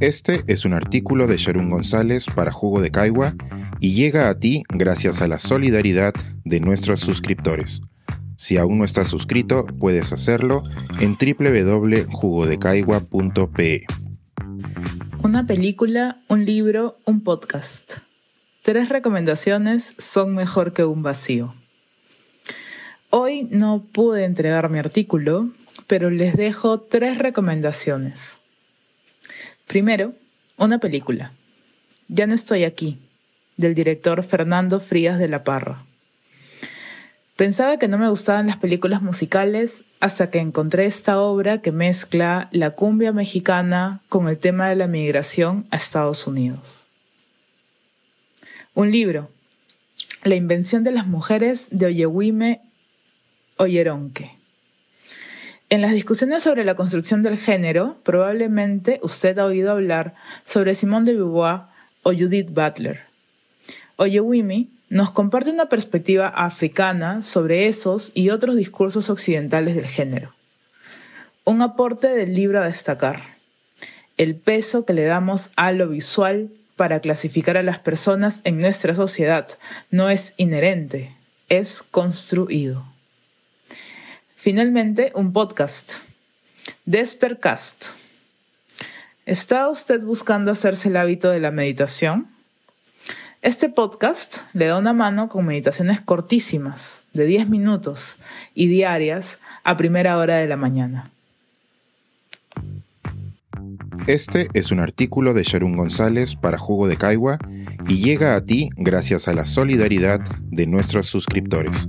Este es un artículo de Sharon González para Jugo de Caigua y llega a ti gracias a la solidaridad de nuestros suscriptores. Si aún no estás suscrito, puedes hacerlo en www.jugodecaigua.pe. Una película, un libro, un podcast. Tres recomendaciones son mejor que un vacío. Hoy no pude entregar mi artículo, pero les dejo tres recomendaciones. Primero, una película. Ya no estoy aquí, del director Fernando Frías de la Parra. Pensaba que no me gustaban las películas musicales hasta que encontré esta obra que mezcla la cumbia mexicana con el tema de la migración a Estados Unidos. Un libro, La invención de las mujeres de Oyewime Oyeronque. En las discusiones sobre la construcción del género, probablemente usted ha oído hablar sobre Simone de Beauvoir o Judith Butler. Oyewimi nos comparte una perspectiva africana sobre esos y otros discursos occidentales del género. Un aporte del libro a destacar. El peso que le damos a lo visual para clasificar a las personas en nuestra sociedad no es inherente, es construido. Finalmente, un podcast. Despercast. ¿Está usted buscando hacerse el hábito de la meditación? Este podcast le da una mano con meditaciones cortísimas, de 10 minutos y diarias a primera hora de la mañana. Este es un artículo de Sharon González para Jugo de Caigua y llega a ti gracias a la solidaridad de nuestros suscriptores.